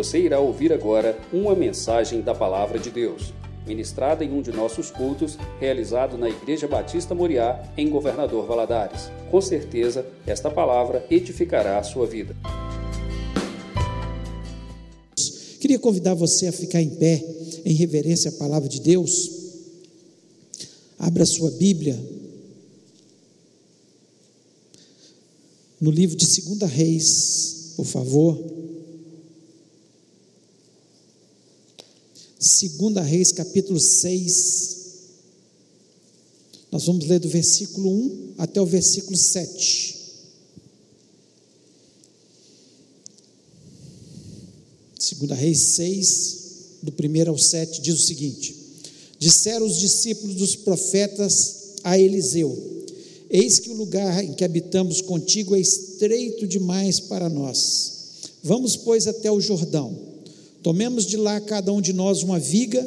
Você irá ouvir agora uma mensagem da Palavra de Deus, ministrada em um de nossos cultos, realizado na Igreja Batista Moriá, em Governador Valadares. Com certeza, esta palavra edificará a sua vida. Queria convidar você a ficar em pé, em reverência à palavra de Deus. Abra sua Bíblia no livro de 2 Reis, por favor. 2 Reis, capítulo 6. Nós vamos ler do versículo 1 até o versículo 7. Segunda Reis 6, do 1 ao 7, diz o seguinte: Disseram os discípulos dos profetas a Eliseu: Eis que o lugar em que habitamos contigo é estreito demais para nós. Vamos, pois, até o Jordão. Tomemos de lá cada um de nós uma viga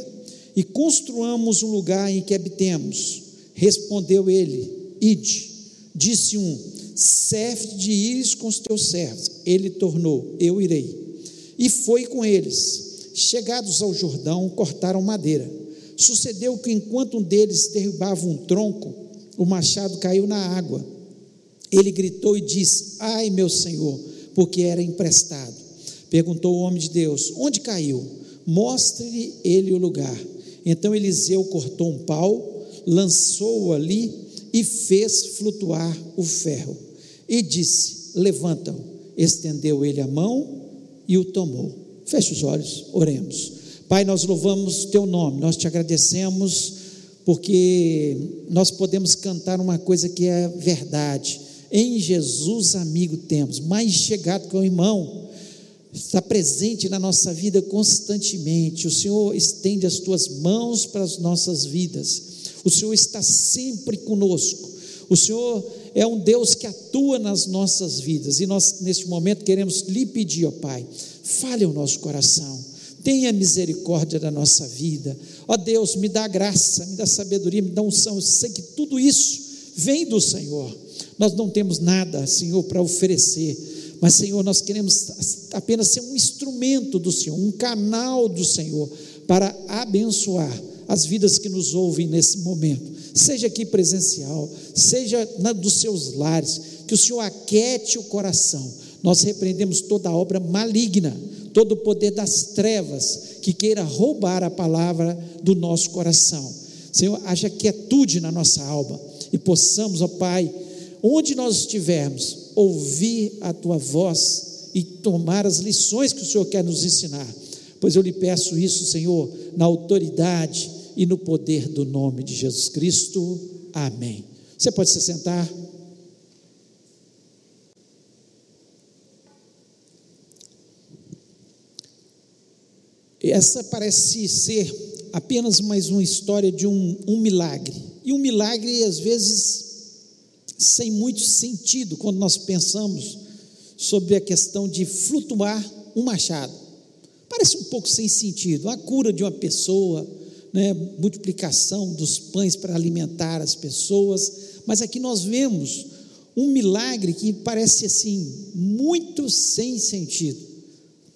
e construamos um lugar em que habitemos. Respondeu ele: Ide. Disse um: Serve de ires com os teus servos. Ele tornou: Eu irei. E foi com eles. Chegados ao Jordão, cortaram madeira. Sucedeu que enquanto um deles derrubava um tronco, o machado caiu na água. Ele gritou e disse: Ai, meu senhor, porque era emprestado. Perguntou o homem de Deus: Onde caiu? Mostre-lhe ele o lugar. Então Eliseu cortou um pau, lançou-o ali e fez flutuar o ferro. E disse: Levanta-o. Estendeu ele a mão e o tomou. Feche os olhos, oremos. Pai, nós louvamos teu nome, nós te agradecemos porque nós podemos cantar uma coisa que é verdade. Em Jesus, amigo, temos, mais chegado que o irmão, está presente na nossa vida constantemente. O Senhor estende as tuas mãos para as nossas vidas, o Senhor está sempre conosco. O Senhor é um Deus que atua nas nossas vidas e nós, neste momento, queremos lhe pedir, ó Pai, fale o nosso coração tenha misericórdia da nossa vida. Ó Deus, me dá graça, me dá sabedoria, me dá unção. Eu sei que tudo isso vem do Senhor. Nós não temos nada, Senhor, para oferecer, mas, Senhor, nós queremos apenas ser um instrumento do Senhor, um canal do Senhor para abençoar as vidas que nos ouvem nesse momento, seja aqui presencial, seja na, dos seus lares, que o Senhor aquete o coração. Nós repreendemos toda obra maligna todo o poder das trevas que queira roubar a palavra do nosso coração. Senhor, haja quietude na nossa alma e possamos, ó Pai, onde nós estivermos, ouvir a tua voz e tomar as lições que o Senhor quer nos ensinar. Pois eu lhe peço isso, Senhor, na autoridade e no poder do nome de Jesus Cristo. Amém. Você pode se sentar. Essa parece ser apenas mais uma história de um, um milagre. E um milagre, às vezes, sem muito sentido, quando nós pensamos sobre a questão de flutuar um machado. Parece um pouco sem sentido. A cura de uma pessoa, né, multiplicação dos pães para alimentar as pessoas, mas aqui nós vemos um milagre que parece assim, muito sem sentido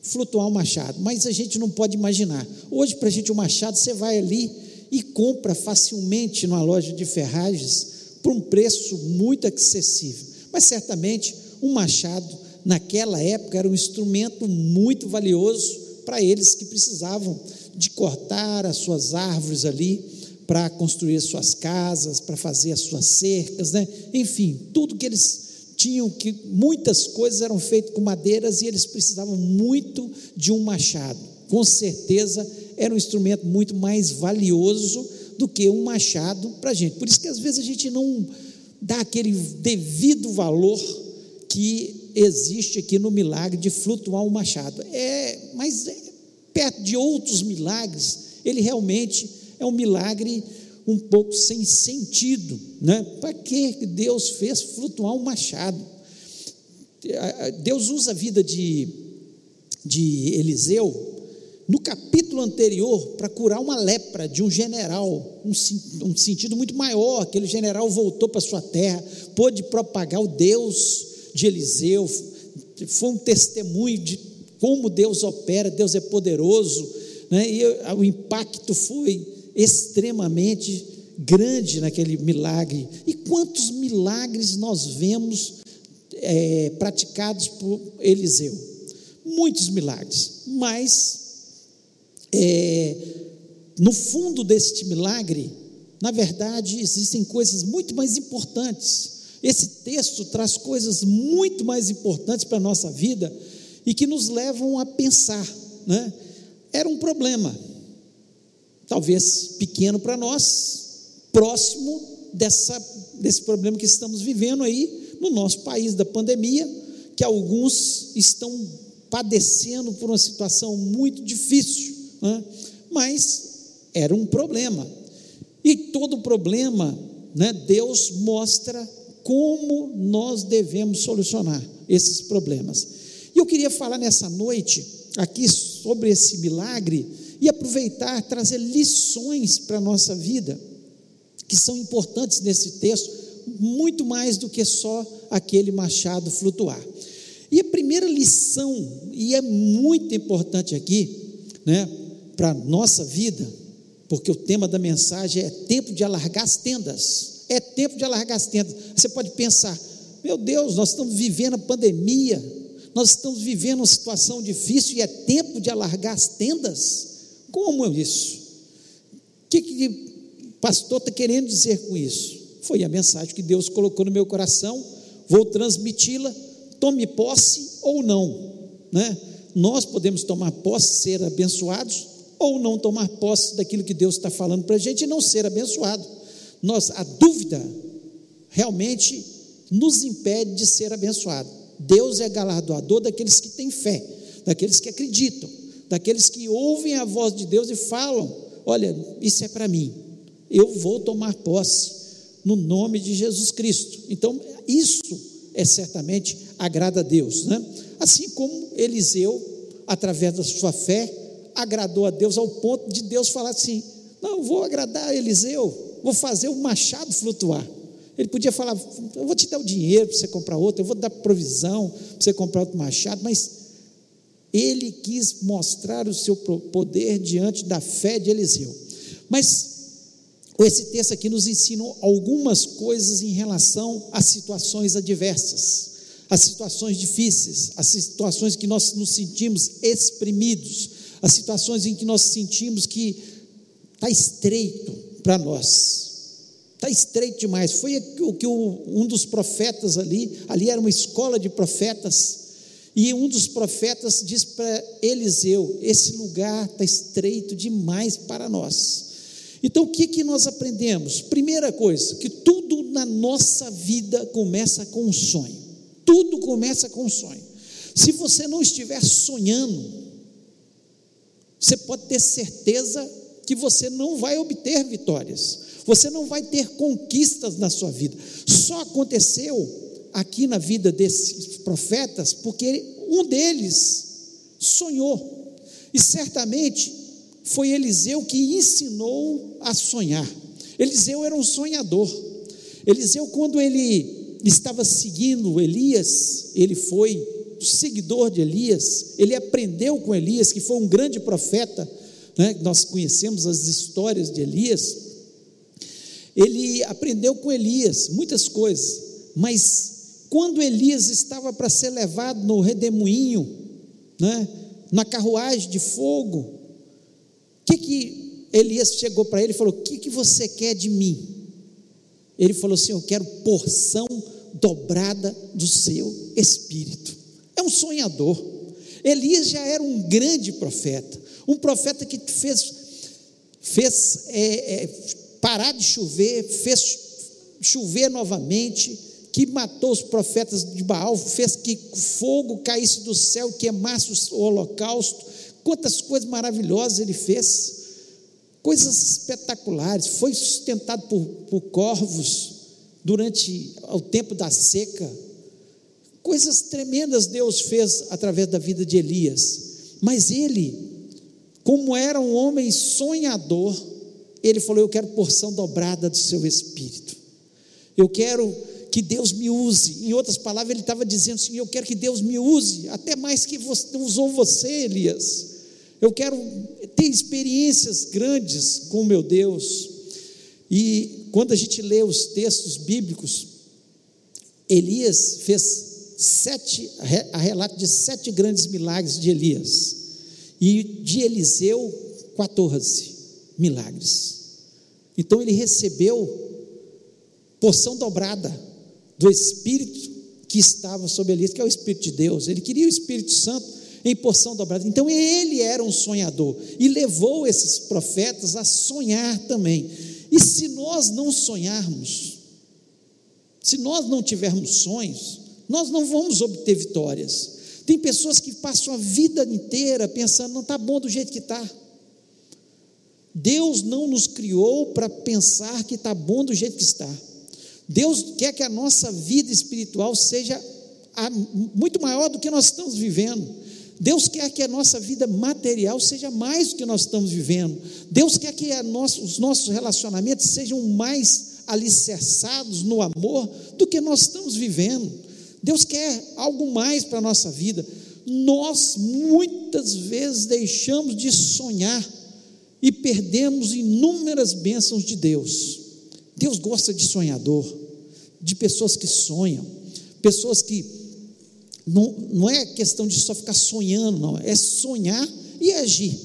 flutuar um machado, mas a gente não pode imaginar. Hoje, para a gente, o um machado, você vai ali e compra facilmente numa loja de ferragens por um preço muito acessível. Mas certamente um machado, naquela época, era um instrumento muito valioso para eles que precisavam de cortar as suas árvores ali para construir as suas casas, para fazer as suas cercas, né? enfim, tudo que eles tinham que muitas coisas eram feitas com madeiras e eles precisavam muito de um machado. Com certeza era um instrumento muito mais valioso do que um machado para a gente. Por isso que às vezes a gente não dá aquele devido valor que existe aqui no milagre de flutuar um machado. É, mas é, perto de outros milagres, ele realmente é um milagre um pouco sem sentido, né? Para que Deus fez flutuar um machado? Deus usa a vida de, de Eliseu no capítulo anterior para curar uma lepra de um general, um, um sentido muito maior. Aquele general voltou para sua terra, pôde propagar o Deus de Eliseu, foi um testemunho de como Deus opera, Deus é poderoso, né? e o impacto foi extremamente grande naquele milagre. E quantos milagres nós vemos é, praticados por Eliseu? Muitos milagres, mas é, no fundo deste milagre, na verdade, existem coisas muito mais importantes. Esse texto traz coisas muito mais importantes para a nossa vida e que nos levam a pensar. Né? Era um problema, talvez pequeno para nós, próximo dessa, desse problema que estamos vivendo aí no nosso país da pandemia, que alguns estão padecendo por uma situação muito difícil, né? mas era um problema. E todo problema, né, Deus mostra como nós devemos solucionar esses problemas. E eu queria falar nessa noite aqui sobre esse milagre e aproveitar, trazer lições para a nossa vida que são importantes nesse texto, muito mais do que só aquele machado flutuar. E a primeira lição, e é muito importante aqui, né, para a nossa vida, porque o tema da mensagem é tempo de alargar as tendas. É tempo de alargar as tendas. Você pode pensar, meu Deus, nós estamos vivendo a pandemia, nós estamos vivendo uma situação difícil e é tempo de alargar as tendas? Como é isso? O que, que pastor está querendo dizer com isso? Foi a mensagem que Deus colocou no meu coração, vou transmiti-la, tome posse ou não, né? Nós podemos tomar posse, ser abençoados, ou não tomar posse daquilo que Deus está falando para a gente e não ser abençoado. Nós, a dúvida realmente nos impede de ser abençoado. Deus é galardoador daqueles que têm fé, daqueles que acreditam, daqueles que ouvem a voz de Deus e falam: Olha, isso é para mim, eu vou tomar posse no nome de Jesus Cristo. Então, isso é certamente agrada a Deus, né? Assim como Eliseu, através da sua fé, agradou a Deus ao ponto de Deus falar assim: Não, vou agradar a Eliseu, vou fazer o machado flutuar. Ele podia falar: Eu vou te dar o dinheiro para você comprar outro, eu vou dar provisão para você comprar outro machado, mas ele quis mostrar o seu poder diante da fé de Eliseu. Mas esse texto aqui nos ensina algumas coisas em relação às situações adversas, às situações difíceis, às situações que nós nos sentimos exprimidos, as situações em que nós sentimos que está estreito para nós, está estreito demais. Foi o que um dos profetas ali, ali era uma escola de profetas, e um dos profetas diz para Eliseu: Esse lugar está estreito demais para nós. Então o que, que nós aprendemos? Primeira coisa, que tudo na nossa vida começa com um sonho. Tudo começa com um sonho. Se você não estiver sonhando, você pode ter certeza que você não vai obter vitórias, você não vai ter conquistas na sua vida. Só aconteceu aqui na vida desses profetas porque um deles sonhou, e certamente foi Eliseu que ensinou a sonhar. Eliseu era um sonhador. Eliseu, quando ele estava seguindo Elias, ele foi seguidor de Elias, ele aprendeu com Elias, que foi um grande profeta, né? nós conhecemos as histórias de Elias. Ele aprendeu com Elias muitas coisas, mas quando Elias estava para ser levado no redemoinho, né? na carruagem de fogo, o que, que Elias chegou para ele e falou: O que, que você quer de mim? Ele falou assim: Eu quero porção dobrada do seu espírito um sonhador. Elias já era um grande profeta, um profeta que fez, fez é, é, parar de chover, fez chover novamente, que matou os profetas de Baal, fez que fogo caísse do céu, queimasse o holocausto. Quantas coisas maravilhosas ele fez, coisas espetaculares. Foi sustentado por, por corvos durante o tempo da seca Coisas tremendas Deus fez através da vida de Elias, mas ele, como era um homem sonhador, ele falou: Eu quero porção dobrada do seu espírito, eu quero que Deus me use. Em outras palavras, ele estava dizendo assim: Eu quero que Deus me use, até mais que você, usou você, Elias. Eu quero ter experiências grandes com meu Deus. E quando a gente lê os textos bíblicos, Elias fez sete, a relato de sete grandes milagres de Elias. E de Eliseu, 14 milagres. Então ele recebeu porção dobrada do Espírito que estava sobre Elias, que é o Espírito de Deus. Ele queria o Espírito Santo em porção dobrada. Então ele era um sonhador e levou esses profetas a sonhar também. E se nós não sonharmos, se nós não tivermos sonhos, nós não vamos obter vitórias. Tem pessoas que passam a vida inteira pensando, não está bom do jeito que está. Deus não nos criou para pensar que está bom do jeito que está. Deus quer que a nossa vida espiritual seja muito maior do que nós estamos vivendo. Deus quer que a nossa vida material seja mais do que nós estamos vivendo. Deus quer que os nossos relacionamentos sejam mais alicerçados no amor do que nós estamos vivendo. Deus quer algo mais para a nossa vida. Nós muitas vezes deixamos de sonhar e perdemos inúmeras bênçãos de Deus. Deus gosta de sonhador, de pessoas que sonham, pessoas que não, não é questão de só ficar sonhando, não, é sonhar e agir.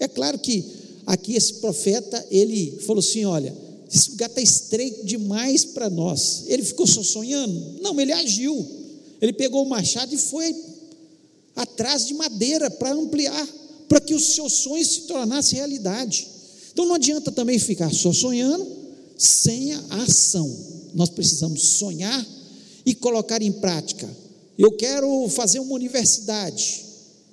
É claro que aqui esse profeta, ele falou assim: olha, esse lugar está estreito demais para nós. Ele ficou só sonhando? Não, ele agiu. Ele pegou o machado e foi atrás de madeira para ampliar, para que os seus sonhos se tornassem realidade. Então não adianta também ficar só sonhando sem a ação. Nós precisamos sonhar e colocar em prática. Eu quero fazer uma universidade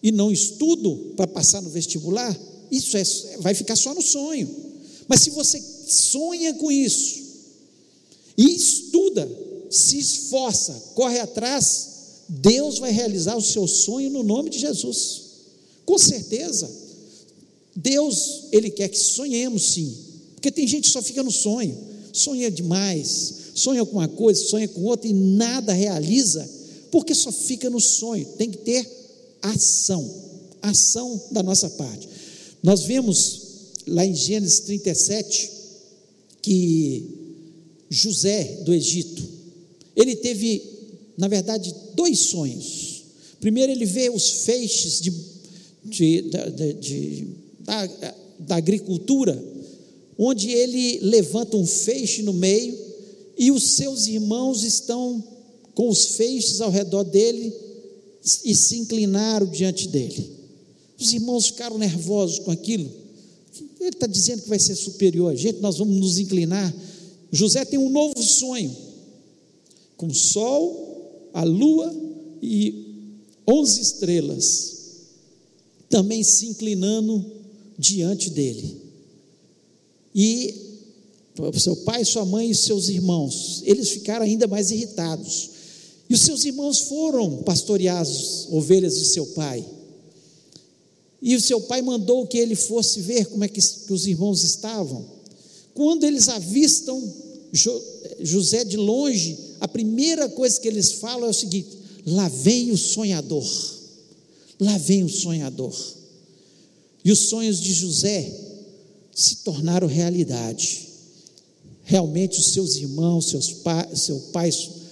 e não estudo para passar no vestibular, isso é, vai ficar só no sonho. Mas se você sonha com isso e estuda, se esforça, corre atrás, Deus vai realizar o seu sonho no nome de Jesus. Com certeza. Deus, Ele quer que sonhemos sim, porque tem gente que só fica no sonho, sonha demais, sonha com uma coisa, sonha com outra e nada realiza, porque só fica no sonho. Tem que ter ação, ação da nossa parte. Nós vemos lá em Gênesis 37 que José do Egito, ele teve, na verdade, dois sonhos. Primeiro, ele vê os feixes de, de, de, de da, da agricultura onde ele levanta um feixe no meio e os seus irmãos estão com os feixes ao redor dele e se inclinaram diante dele. Os irmãos ficaram nervosos com aquilo. Ele está dizendo que vai ser superior a gente, nós vamos nos inclinar. José tem um novo sonho, com o sol, a lua e onze estrelas, também se inclinando diante dele. E seu pai, sua mãe e seus irmãos, eles ficaram ainda mais irritados. E os seus irmãos foram pastorear as ovelhas de seu pai. E o seu pai mandou que ele fosse ver como é que, que os irmãos estavam. Quando eles avistam jo, José de longe, a primeira coisa que eles falam é o seguinte: lá vem o sonhador, lá vem o sonhador. E os sonhos de José se tornaram realidade. Realmente os seus irmãos, seus pa, seu pai,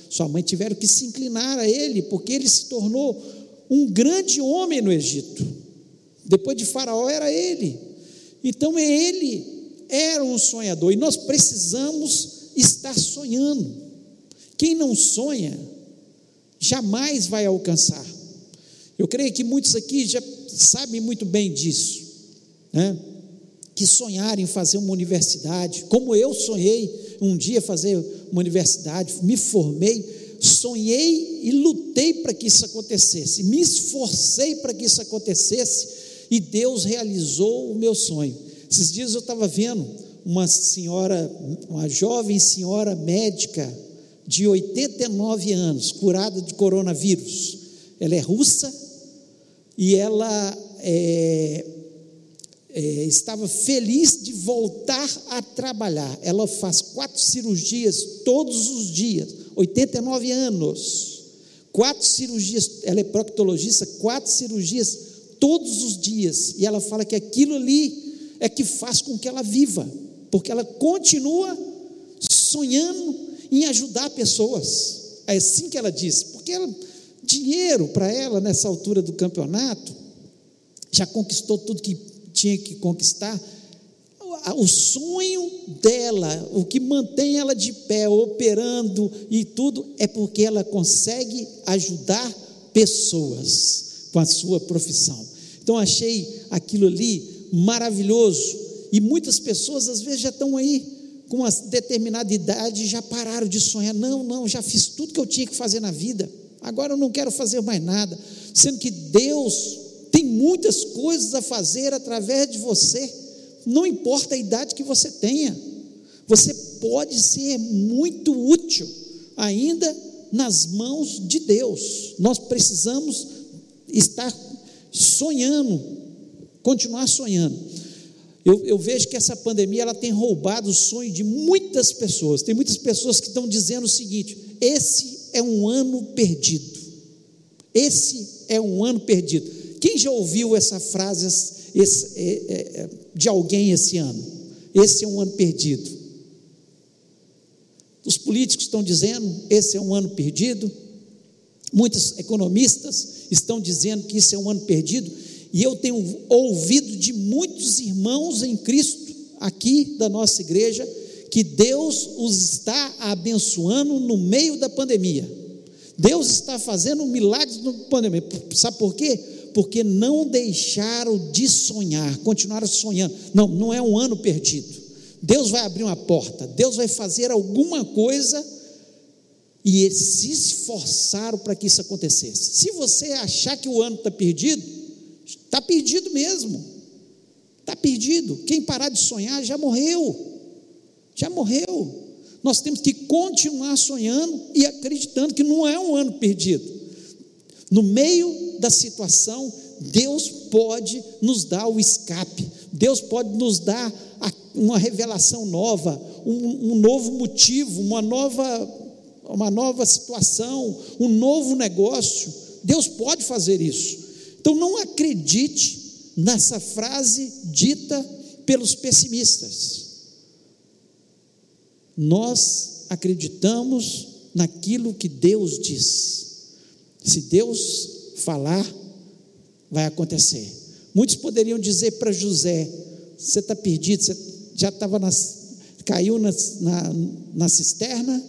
sua mãe tiveram que se inclinar a ele, porque ele se tornou um grande homem no Egito. Depois de Faraó era ele. Então ele era um sonhador e nós precisamos estar sonhando. Quem não sonha jamais vai alcançar. Eu creio que muitos aqui já sabem muito bem disso, né? que sonharam em fazer uma universidade, como eu sonhei um dia fazer uma universidade, me formei, sonhei e lutei para que isso acontecesse, me esforcei para que isso acontecesse e Deus realizou o meu sonho. Esses dias eu estava vendo uma senhora, uma jovem senhora médica de 89 anos, curada de coronavírus. Ela é russa e ela é, é, estava feliz de voltar a trabalhar. Ela faz quatro cirurgias todos os dias, 89 anos, quatro cirurgias, ela é proctologista, quatro cirurgias todos os dias, e ela fala que aquilo ali é que faz com que ela viva, porque ela continua sonhando em ajudar pessoas. É assim que ela diz, porque ela, dinheiro para ela nessa altura do campeonato, já conquistou tudo que tinha que conquistar. O sonho dela, o que mantém ela de pé, operando e tudo, é porque ela consegue ajudar pessoas com a sua profissão. Então achei aquilo ali maravilhoso. E muitas pessoas às vezes já estão aí com uma determinada idade já pararam de sonhar. Não, não, já fiz tudo que eu tinha que fazer na vida. Agora eu não quero fazer mais nada. Sendo que Deus tem muitas coisas a fazer através de você. Não importa a idade que você tenha. Você pode ser muito útil ainda nas mãos de Deus. Nós precisamos estar sonhando, continuar sonhando. Eu, eu, vejo que essa pandemia ela tem roubado o sonho de muitas pessoas. Tem muitas pessoas que estão dizendo o seguinte: esse é um ano perdido. Esse é um ano perdido. Quem já ouviu essa frase esse, é, é, é, de alguém esse ano? Esse é um ano perdido. Os políticos estão dizendo: esse é um ano perdido. Muitos economistas estão dizendo que isso é um ano perdido. E eu tenho ouvido de muitos irmãos em Cristo, aqui da nossa igreja, que Deus os está abençoando no meio da pandemia. Deus está fazendo milagres no pandemia. Sabe por quê? Porque não deixaram de sonhar, continuaram sonhando. Não, não é um ano perdido. Deus vai abrir uma porta, Deus vai fazer alguma coisa e eles se esforçaram para que isso acontecesse. Se você achar que o ano está perdido, está perdido mesmo. Está perdido. Quem parar de sonhar já morreu. Já morreu. Nós temos que continuar sonhando e acreditando que não é um ano perdido. No meio da situação, Deus pode nos dar o escape, Deus pode nos dar uma revelação nova, um, um novo motivo, uma nova, uma nova situação, um novo negócio. Deus pode fazer isso. Então não acredite nessa frase dita pelos pessimistas. Nós acreditamos naquilo que Deus diz. Se Deus falar, vai acontecer. Muitos poderiam dizer para José: você está perdido, você já estava caiu na, na, na cisterna,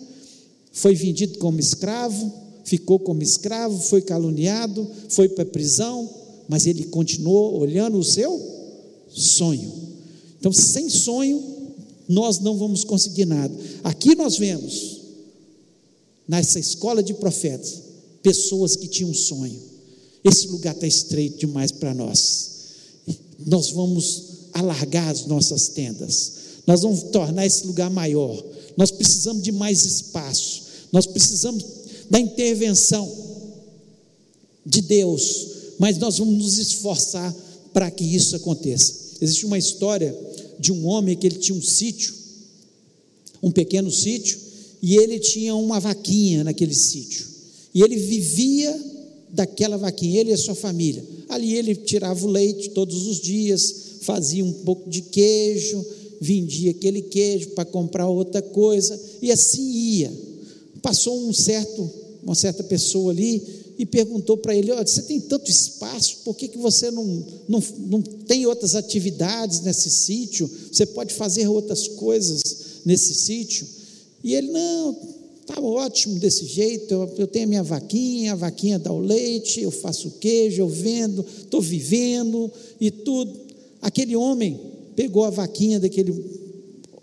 foi vendido como escravo, ficou como escravo, foi caluniado, foi para a prisão, mas ele continuou olhando o seu sonho. Então, sem sonho, nós não vamos conseguir nada. Aqui nós vemos, nessa escola de profetas, pessoas que tinham um sonho. Esse lugar está estreito demais para nós. Nós vamos alargar as nossas tendas, nós vamos tornar esse lugar maior. Nós precisamos de mais espaço, nós precisamos da intervenção de Deus, mas nós vamos nos esforçar para que isso aconteça. Existe uma história de um homem que ele tinha um sítio, um pequeno sítio, e ele tinha uma vaquinha naquele sítio. E ele vivia daquela vaquinha, ele e a sua família. Ali ele tirava o leite todos os dias, fazia um pouco de queijo, vendia aquele queijo para comprar outra coisa, e assim ia. Passou um certo, uma certa pessoa ali e perguntou para ele: Olha, você tem tanto espaço, por que, que você não, não, não tem outras atividades nesse sítio? Você pode fazer outras coisas nesse sítio? E ele: Não, está ótimo desse jeito. Eu, eu, tenho a minha vaquinha, a vaquinha dá o leite, eu faço queijo, eu vendo, estou vivendo e tudo. Aquele homem pegou a vaquinha daquele,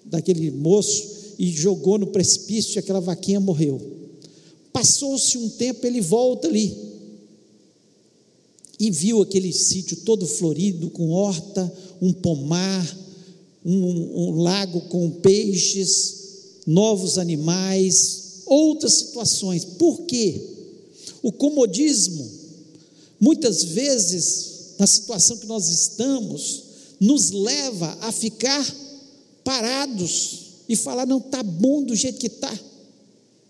daquele moço e jogou no precipício e aquela vaquinha morreu. Passou-se um tempo, ele volta ali e viu aquele sítio todo florido, com horta, um pomar, um, um lago com peixes, novos animais, outras situações. Por quê? O comodismo, muitas vezes, na situação que nós estamos, nos leva a ficar parados e falar: não está bom do jeito que está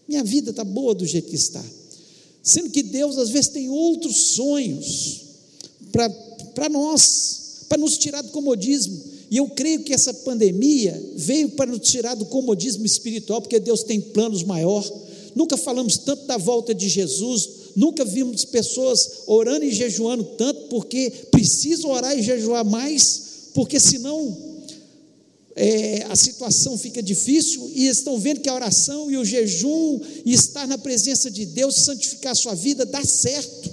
Minha vida está boa do jeito que está. Sendo que Deus às vezes tem outros sonhos para nós, para nos tirar do comodismo. E eu creio que essa pandemia veio para nos tirar do comodismo espiritual, porque Deus tem planos maior. Nunca falamos tanto da volta de Jesus, nunca vimos pessoas orando e jejuando tanto, porque precisam orar e jejuar mais, porque senão é, a situação fica difícil e estão vendo que a oração e o jejum e estar na presença de Deus, santificar a sua vida, dá certo,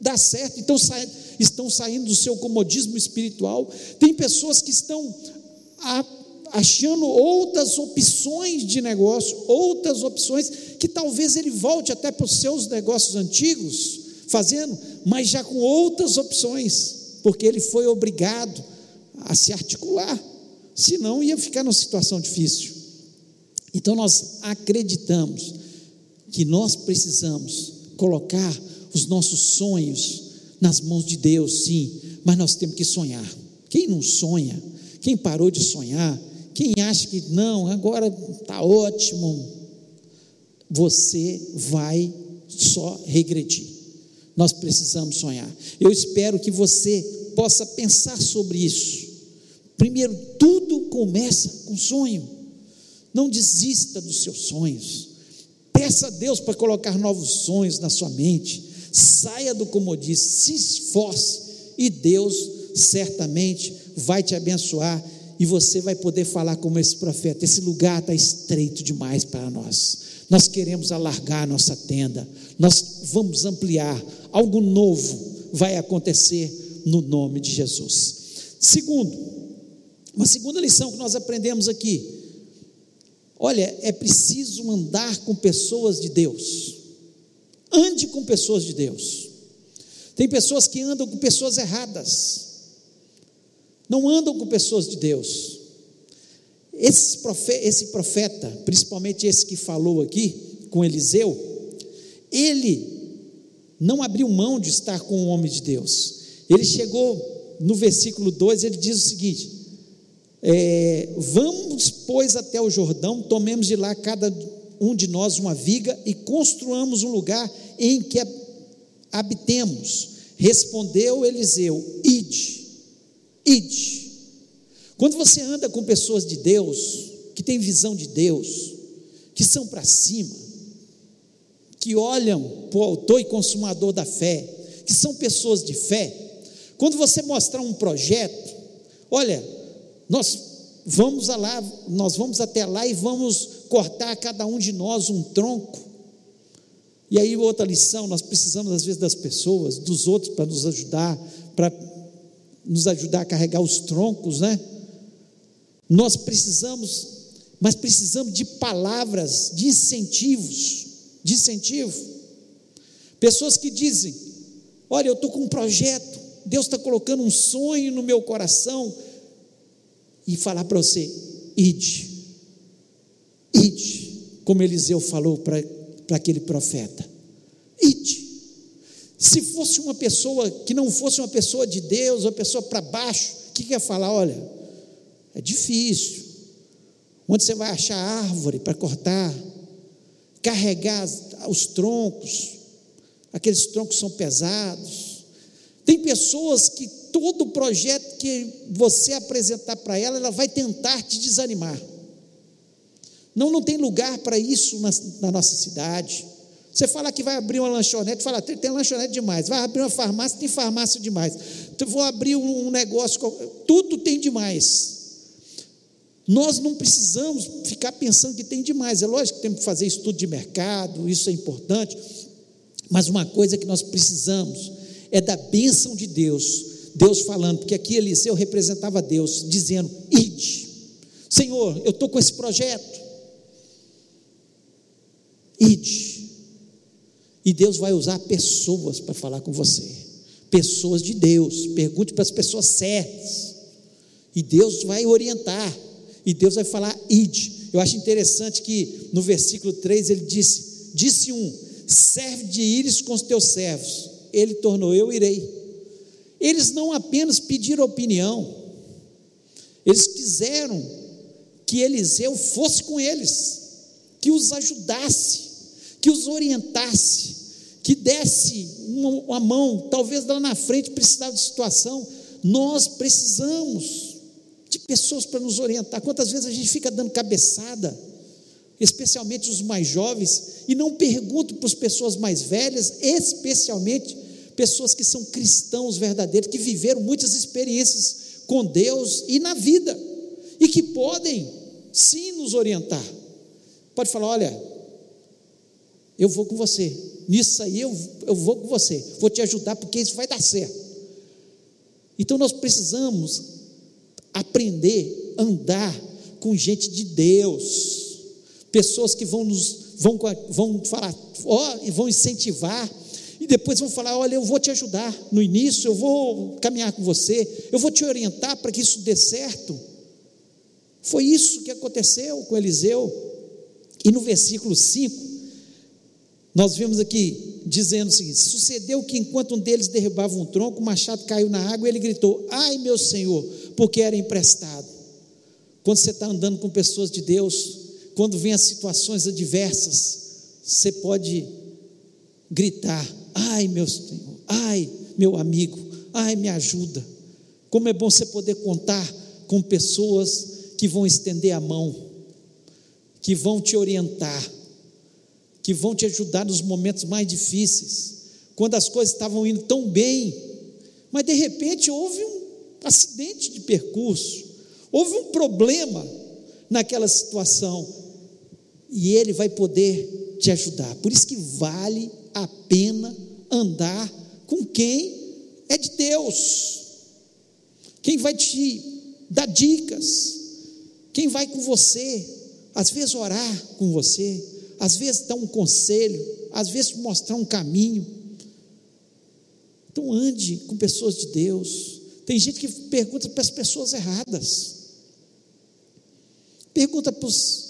dá certo. Então sa estão saindo do seu comodismo espiritual. Tem pessoas que estão achando outras opções de negócio, outras opções que talvez ele volte até para os seus negócios antigos, fazendo, mas já com outras opções, porque ele foi obrigado a se articular senão ia ficar numa situação difícil. Então nós acreditamos que nós precisamos colocar os nossos sonhos nas mãos de Deus, sim, mas nós temos que sonhar. Quem não sonha, quem parou de sonhar, quem acha que não, agora está ótimo, você vai só regredir. Nós precisamos sonhar. Eu espero que você possa pensar sobre isso Primeiro, tudo começa com sonho. Não desista dos seus sonhos. Peça a Deus para colocar novos sonhos na sua mente. Saia do comodismo, se esforce e Deus certamente vai te abençoar e você vai poder falar como esse profeta. Esse lugar está estreito demais para nós. Nós queremos alargar a nossa tenda. Nós vamos ampliar. Algo novo vai acontecer no nome de Jesus. Segundo, uma segunda lição que nós aprendemos aqui: olha, é preciso andar com pessoas de Deus. Ande com pessoas de Deus. Tem pessoas que andam com pessoas erradas, não andam com pessoas de Deus. Esse profeta, esse profeta, principalmente esse que falou aqui com Eliseu, ele não abriu mão de estar com o homem de Deus. Ele chegou no versículo 2, ele diz o seguinte: é, vamos, pois, até o Jordão, tomemos de lá cada um de nós uma viga e construamos um lugar em que habitemos. Respondeu Eliseu: Ide, ide. Quando você anda com pessoas de Deus, que têm visão de Deus, que são para cima, que olham para o autor e consumador da fé, que são pessoas de fé, quando você mostrar um projeto, olha, nós vamos lá, nós vamos até lá e vamos cortar cada um de nós um tronco. E aí outra lição, nós precisamos às vezes das pessoas, dos outros para nos ajudar, para nos ajudar a carregar os troncos, né? Nós precisamos, mas precisamos de palavras, de incentivos, de incentivo. Pessoas que dizem: Olha, eu estou com um projeto, Deus está colocando um sonho no meu coração, e falar para você: ide, ide, como Eliseu falou para aquele profeta: ide. Se fosse uma pessoa que não fosse uma pessoa de Deus, uma pessoa para baixo, o que quer falar? Olha, é difícil. Onde você vai achar árvore para cortar, carregar os troncos, aqueles troncos são pesados. Tem pessoas que todo projeto que você apresentar para ela, ela vai tentar te desanimar. Não, não tem lugar para isso na, na, nossa cidade. Você fala que vai abrir uma lanchonete, fala, tem, tem lanchonete demais. Vai abrir uma farmácia, tem farmácia demais. Eu vou abrir um, um negócio, tudo tem demais. Nós não precisamos ficar pensando que tem demais. É lógico que temos que fazer estudo de mercado, isso é importante. Mas uma coisa que nós precisamos é da bênção de Deus Deus falando, porque aqui Eliseu representava Deus, dizendo: Ide, Senhor, eu estou com esse projeto. Ide. E Deus vai usar pessoas para falar com você, pessoas de Deus. Pergunte para as pessoas certas, e Deus vai orientar, e Deus vai falar: Ide. Eu acho interessante que no versículo 3 ele disse: Disse um, serve de íris com os teus servos. Ele tornou eu irei. Eles não apenas pediram opinião, eles quiseram que Eliseu fosse com eles, que os ajudasse, que os orientasse, que desse uma, uma mão, talvez lá na frente precisava de situação. Nós precisamos de pessoas para nos orientar. Quantas vezes a gente fica dando cabeçada, especialmente os mais jovens, e não pergunta para as pessoas mais velhas, especialmente pessoas que são cristãos verdadeiros, que viveram muitas experiências com Deus e na vida, e que podem sim nos orientar. Pode falar: olha, eu vou com você, nisso aí eu, eu vou com você, vou te ajudar, porque isso vai dar certo. Então nós precisamos aprender a andar com gente de Deus, pessoas que vão nos vão, vão falar, ó, e vão incentivar e depois vão falar: olha, eu vou te ajudar no início, eu vou caminhar com você, eu vou te orientar para que isso dê certo. Foi isso que aconteceu com Eliseu. E no versículo 5, nós vemos aqui dizendo o seguinte: sucedeu que enquanto um deles derrubava um tronco, o machado caiu na água e ele gritou: Ai meu Senhor, porque era emprestado. Quando você está andando com pessoas de Deus, quando vem as situações adversas, você pode gritar: Ai, meu Senhor, ai, meu amigo, ai, me ajuda. Como é bom você poder contar com pessoas que vão estender a mão, que vão te orientar, que vão te ajudar nos momentos mais difíceis, quando as coisas estavam indo tão bem, mas de repente houve um acidente de percurso, houve um problema naquela situação, e ele vai poder te ajudar. Por isso que vale a pena andar com quem é de Deus, quem vai te dar dicas, quem vai com você, às vezes orar com você, às vezes dar um conselho, às vezes mostrar um caminho. Então ande com pessoas de Deus. Tem gente que pergunta para as pessoas erradas. Pergunta para os.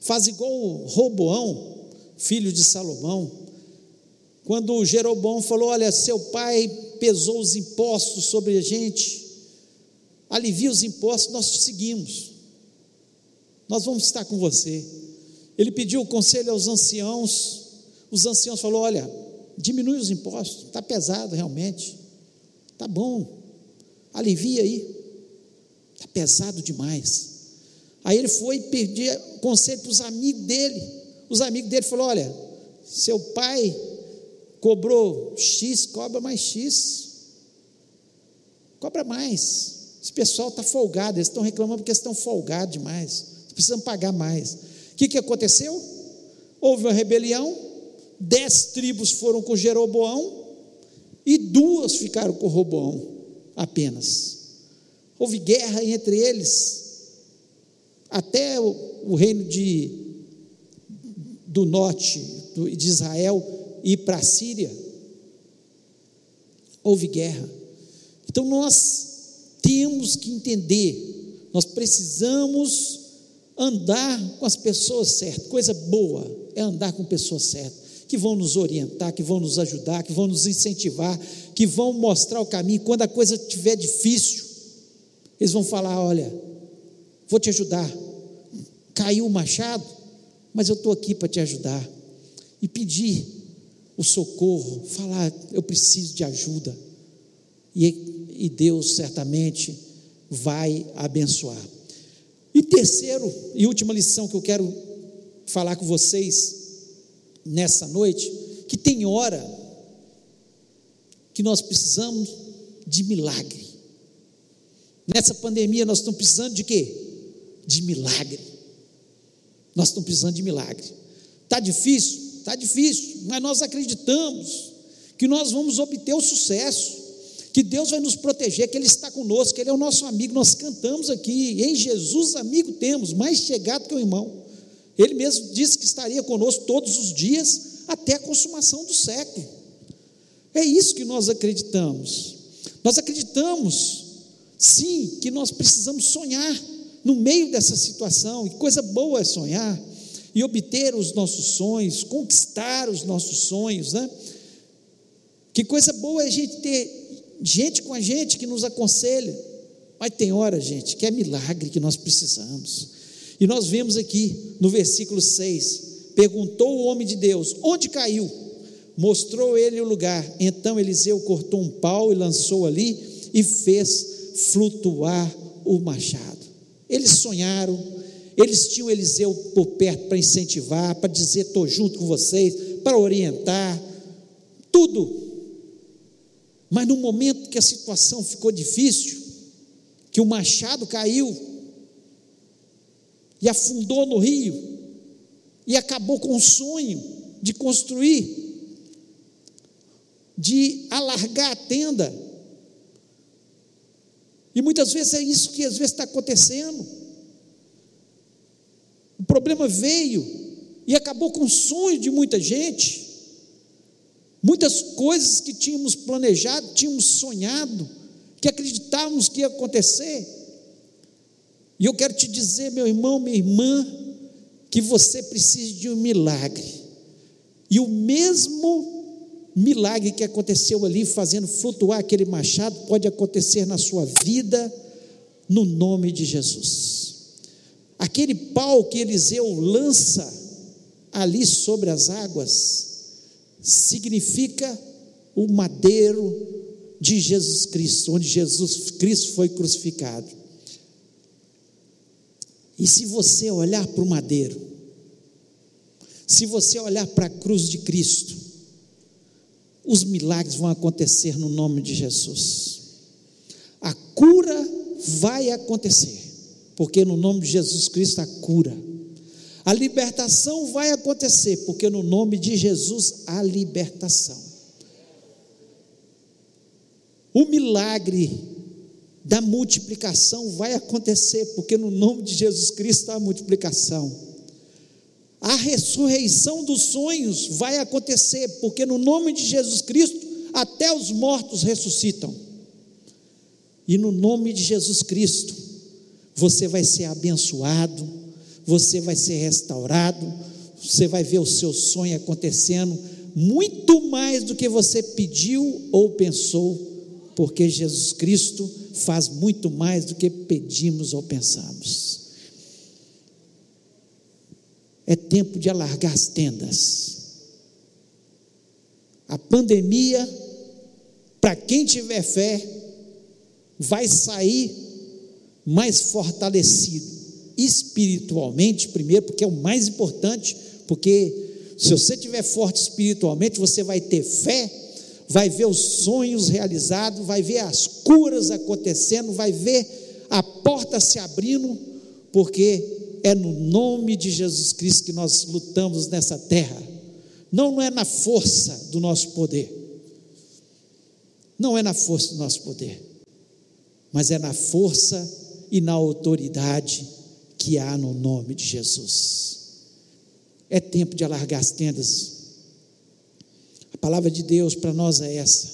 Faz igual o Roboão, filho de Salomão. Quando Jeroboão falou: Olha, seu pai pesou os impostos sobre a gente, alivia os impostos, nós te seguimos, nós vamos estar com você. Ele pediu conselho aos anciãos, os anciãos falaram: Olha, diminui os impostos, está pesado realmente, está bom, alivia aí, está pesado demais. Aí ele foi pedir conselho para os amigos dele. Os amigos dele falaram: Olha, seu pai cobrou X, cobra mais X. Cobra mais. Esse pessoal está folgado, eles estão reclamando porque estão folgados demais. Precisam pagar mais. O que, que aconteceu? Houve uma rebelião, dez tribos foram com Jeroboão e duas ficaram com Roboão apenas. Houve guerra entre eles, até o, o reino de, do norte de Israel ir para a Síria, houve guerra. Então nós temos que entender, nós precisamos andar com as pessoas certas. Coisa boa é andar com pessoas certas, que vão nos orientar, que vão nos ajudar, que vão nos incentivar, que vão mostrar o caminho. Quando a coisa estiver difícil, eles vão falar: olha, vou te ajudar. Caiu o machado, mas eu estou aqui para te ajudar. E pedir o socorro, falar, eu preciso de ajuda. E, e Deus certamente vai abençoar. E terceiro e última lição que eu quero falar com vocês nessa noite, que tem hora que nós precisamos de milagre. Nessa pandemia nós estamos precisando de quê? De milagre. Nós estamos precisando de milagre. Está difícil? Está difícil, mas nós acreditamos que nós vamos obter o sucesso, que Deus vai nos proteger, que Ele está conosco, que Ele é o nosso amigo. Nós cantamos aqui, em Jesus, amigo temos, mais chegado que o irmão. Ele mesmo disse que estaria conosco todos os dias, até a consumação do século. É isso que nós acreditamos. Nós acreditamos, sim, que nós precisamos sonhar no meio dessa situação, e coisa boa é sonhar e obter os nossos sonhos, conquistar os nossos sonhos, né? Que coisa boa é a gente ter gente com a gente que nos aconselha, mas tem hora, gente, que é milagre que nós precisamos. E nós vemos aqui no versículo 6, Perguntou o homem de Deus: Onde caiu? Mostrou ele o lugar. Então Eliseu cortou um pau e lançou ali e fez flutuar o machado. Eles sonharam, eles tinham Eliseu por perto para incentivar, para dizer: estou junto com vocês, para orientar, tudo. Mas no momento que a situação ficou difícil, que o machado caiu e afundou no rio, e acabou com o sonho de construir, de alargar a tenda. E muitas vezes é isso que às vezes está acontecendo. O problema veio e acabou com o sonho de muita gente. Muitas coisas que tínhamos planejado, tínhamos sonhado, que acreditávamos que ia acontecer. E eu quero te dizer, meu irmão, minha irmã, que você precisa de um milagre. E o mesmo milagre que aconteceu ali, fazendo flutuar aquele machado, pode acontecer na sua vida, no nome de Jesus. Aquele pau que Eliseu lança ali sobre as águas, significa o madeiro de Jesus Cristo, onde Jesus Cristo foi crucificado. E se você olhar para o madeiro, se você olhar para a cruz de Cristo, os milagres vão acontecer no nome de Jesus. A cura vai acontecer, porque no nome de Jesus Cristo a cura a libertação vai acontecer, porque no nome de Jesus há libertação. O milagre da multiplicação vai acontecer, porque no nome de Jesus Cristo há multiplicação. A ressurreição dos sonhos vai acontecer, porque no nome de Jesus Cristo até os mortos ressuscitam. E no nome de Jesus Cristo você vai ser abençoado você vai ser restaurado, você vai ver o seu sonho acontecendo muito mais do que você pediu ou pensou, porque Jesus Cristo faz muito mais do que pedimos ou pensamos. É tempo de alargar as tendas. A pandemia, para quem tiver fé, vai sair mais fortalecido espiritualmente, primeiro, porque é o mais importante, porque se você estiver forte espiritualmente, você vai ter fé, vai ver os sonhos realizados, vai ver as curas acontecendo, vai ver a porta se abrindo, porque é no nome de Jesus Cristo que nós lutamos nessa terra. Não, não é na força do nosso poder. Não é na força do nosso poder, mas é na força e na autoridade que há no nome de Jesus. É tempo de alargar as tendas. A palavra de Deus para nós é essa.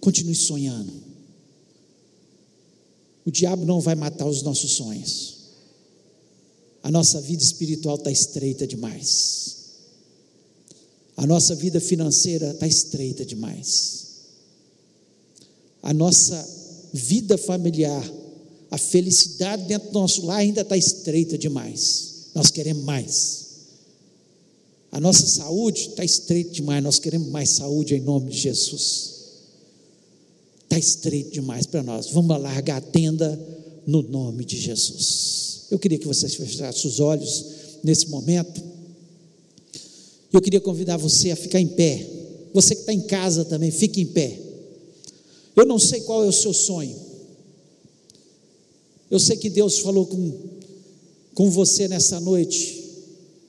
Continue sonhando. O diabo não vai matar os nossos sonhos. A nossa vida espiritual está estreita demais. A nossa vida financeira está estreita demais. A nossa vida familiar a felicidade dentro do nosso lar ainda está estreita demais. Nós queremos mais. A nossa saúde está estreita demais. Nós queremos mais saúde em nome de Jesus. Está estreito demais para nós. Vamos largar a tenda no nome de Jesus. Eu queria que vocês fechassem os olhos nesse momento. Eu queria convidar você a ficar em pé. Você que está em casa também, fique em pé. Eu não sei qual é o seu sonho. Eu sei que Deus falou com, com você nessa noite,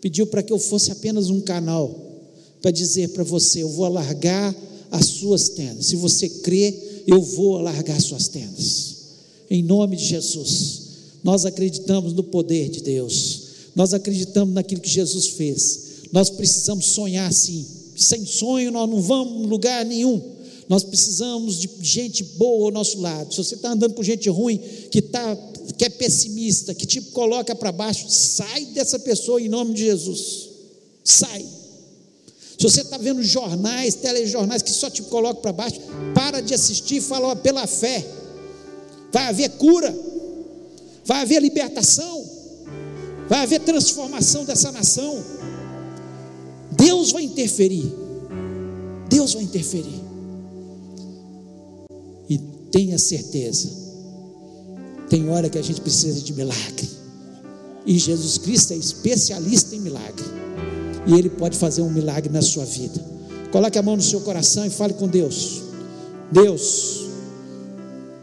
pediu para que eu fosse apenas um canal para dizer para você: eu vou alargar as suas tendas. Se você crê, eu vou alargar suas tendas. Em nome de Jesus, nós acreditamos no poder de Deus, nós acreditamos naquilo que Jesus fez. Nós precisamos sonhar sim. Sem sonho nós não vamos lugar nenhum. Nós precisamos de gente boa ao nosso lado. Se você está andando com gente ruim, que está que é pessimista, que te coloca para baixo, sai dessa pessoa em nome de Jesus. Sai. Se você está vendo jornais, telejornais que só te colocam para baixo, para de assistir e fala ó, pela fé. Vai haver cura, vai haver libertação. vai haver transformação dessa nação. Deus vai interferir. Deus vai interferir. E tenha certeza, tem hora que a gente precisa de milagre. E Jesus Cristo é especialista em milagre. E Ele pode fazer um milagre na sua vida. Coloque a mão no seu coração e fale com Deus. Deus,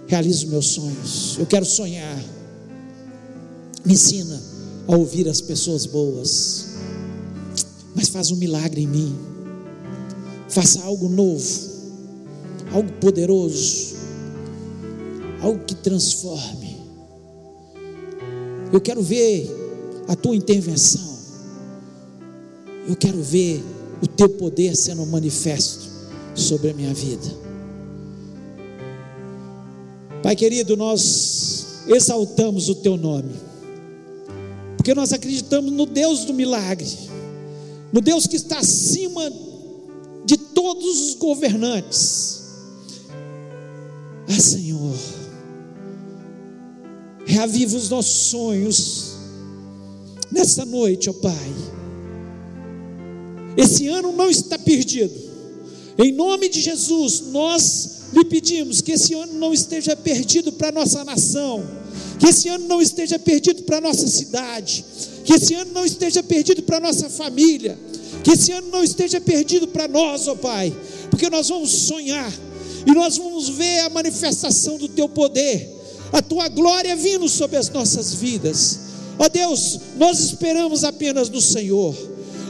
realize os meus sonhos. Eu quero sonhar. Me ensina a ouvir as pessoas boas. Mas faz um milagre em mim. Faça algo novo, algo poderoso, algo que transforme. Eu quero ver a tua intervenção. Eu quero ver o teu poder sendo manifesto sobre a minha vida. Pai querido, nós exaltamos o teu nome, porque nós acreditamos no Deus do milagre, no Deus que está acima de todos os governantes. Ah, Senhor, reaviva os nossos sonhos. Nessa noite, ó Pai. Esse ano não está perdido. Em nome de Jesus, nós lhe pedimos que esse ano não esteja perdido para a nossa nação, que esse ano não esteja perdido para a nossa cidade, que esse ano não esteja perdido para a nossa família, que esse ano não esteja perdido para nós, ó Pai, porque nós vamos sonhar e nós vamos ver a manifestação do Teu poder, a Tua glória vindo sobre as nossas vidas. Ó Deus, nós esperamos apenas no Senhor.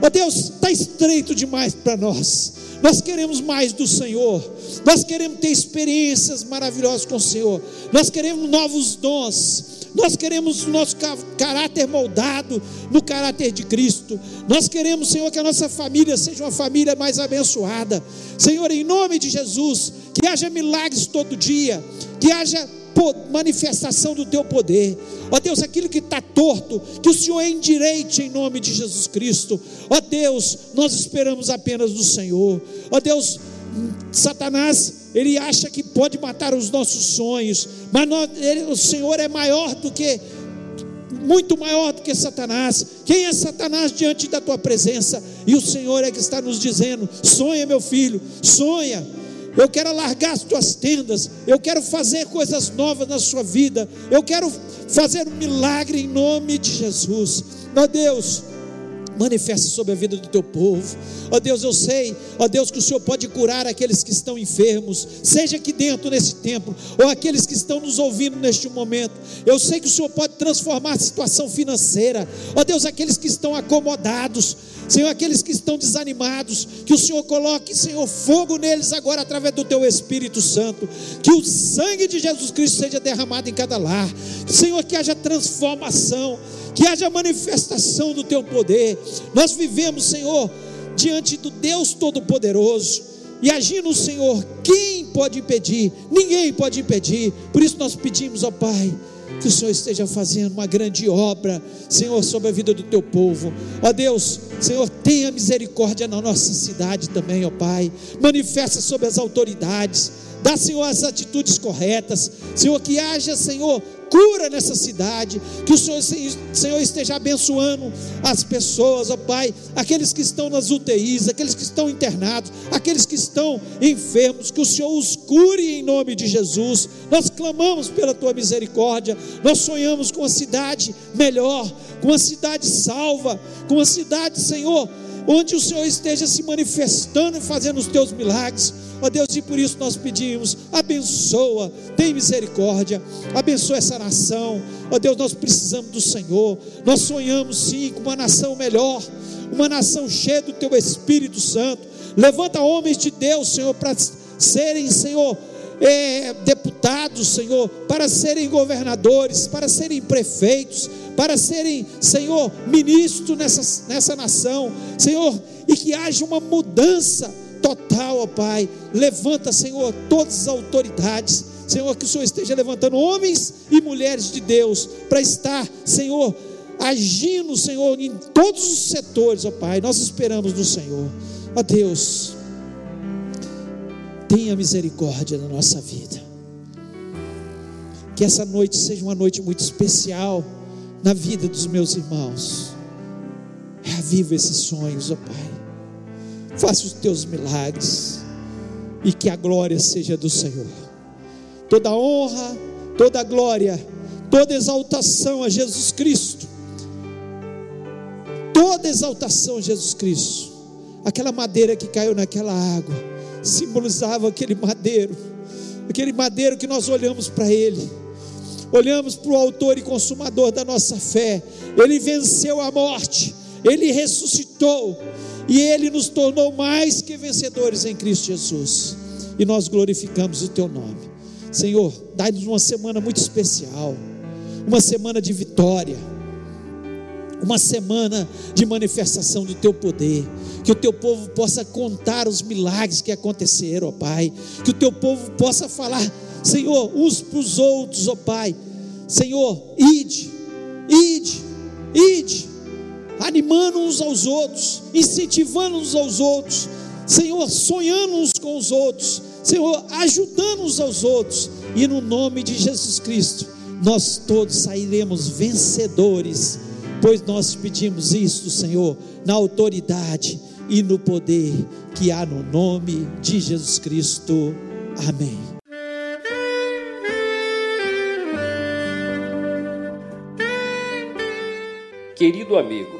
Ó Deus, está estreito demais para nós. Nós queremos mais do Senhor. Nós queremos ter experiências maravilhosas com o Senhor. Nós queremos novos dons. Nós queremos o nosso caráter moldado no caráter de Cristo. Nós queremos, Senhor, que a nossa família seja uma família mais abençoada. Senhor, em nome de Jesus, que haja milagres todo dia, que haja manifestação do teu poder. Ó Deus, aquilo que está torto, que o Senhor endireite em nome de Jesus Cristo. Ó Deus, nós esperamos apenas do Senhor. Ó Deus, Satanás, ele acha que pode matar os nossos sonhos, mas nós, ele, o Senhor é maior do que muito maior do que Satanás. Quem é Satanás diante da tua presença? E o Senhor é que está nos dizendo: sonha, meu filho, sonha eu quero alargar as tuas tendas, eu quero fazer coisas novas na sua vida, eu quero fazer um milagre em nome de Jesus. Ó Deus, manifesta sobre a vida do teu povo. Ó Deus, eu sei, ó Deus, que o Senhor pode curar aqueles que estão enfermos, seja aqui dentro nesse templo, ou aqueles que estão nos ouvindo neste momento. Eu sei que o Senhor pode transformar a situação financeira. Ó Deus, aqueles que estão acomodados, Senhor, aqueles que estão desanimados, que o Senhor coloque, Senhor, fogo neles agora através do teu Espírito Santo, que o sangue de Jesus Cristo seja derramado em cada lar, Senhor, que haja transformação, que haja manifestação do teu poder. Nós vivemos, Senhor, diante do Deus Todo-Poderoso. E agindo Senhor, quem pode impedir? Ninguém pode impedir. Por isso nós pedimos, ó Pai, que o Senhor esteja fazendo uma grande obra, Senhor, sobre a vida do teu povo. Ó Deus, Senhor, tenha misericórdia na nossa cidade também, ó Pai. Manifesta sobre as autoridades. Dá, Senhor, as atitudes corretas. Senhor, que haja, Senhor, cura nessa cidade, que o Senhor, Senhor esteja abençoando as pessoas, ó Pai, aqueles que estão nas UTIs, aqueles que estão internados, aqueles que estão enfermos, que o Senhor os cure em nome de Jesus. Nós clamamos pela tua misericórdia, nós sonhamos com uma cidade melhor, com uma cidade salva, com uma cidade, Senhor, onde o Senhor esteja se manifestando e fazendo os teus milagres. Ó Deus, e por isso nós pedimos, abençoa, tem misericórdia, abençoa essa nação. Ó Deus, nós precisamos do Senhor. Nós sonhamos sim com uma nação melhor, uma nação cheia do teu Espírito Santo. Levanta homens de Deus, Senhor, para serem, Senhor, é, deputados, Senhor, para serem governadores, para serem prefeitos, para serem, Senhor, ministros nessa, nessa nação, Senhor, e que haja uma mudança total, ó Pai. Levanta, Senhor, todas as autoridades, Senhor, que o Senhor esteja levantando homens e mulheres de Deus para estar, Senhor, agindo, Senhor, em todos os setores, ó Pai. Nós esperamos do Senhor, ó Deus tenha misericórdia da nossa vida. Que essa noite seja uma noite muito especial na vida dos meus irmãos. Reaviva esses sonhos, ó Pai. Faça os teus milagres e que a glória seja do Senhor. Toda honra, toda glória, toda exaltação a Jesus Cristo. Toda exaltação a Jesus Cristo. Aquela madeira que caiu naquela água simbolizava aquele madeiro, aquele madeiro que nós olhamos para ele olhamos para o Autor e Consumador da nossa fé, ele venceu a morte, ele ressuscitou e ele nos tornou mais que vencedores em Cristo Jesus. E nós glorificamos o teu nome. Senhor, dá-nos uma semana muito especial, uma semana de vitória, uma semana de manifestação do teu poder, que o teu povo possa contar os milagres que aconteceram, ó Pai, que o teu povo possa falar, Senhor, uns para os outros, ó Pai, Senhor, ide, ide, ide, animando uns aos outros, incentivando uns aos outros, Senhor, sonhando uns com os outros, Senhor, ajudando uns aos outros, e no nome de Jesus Cristo, nós todos sairemos vencedores, pois nós pedimos isso, Senhor, na autoridade e no poder que há no nome de Jesus Cristo. Amém. Querido amigo,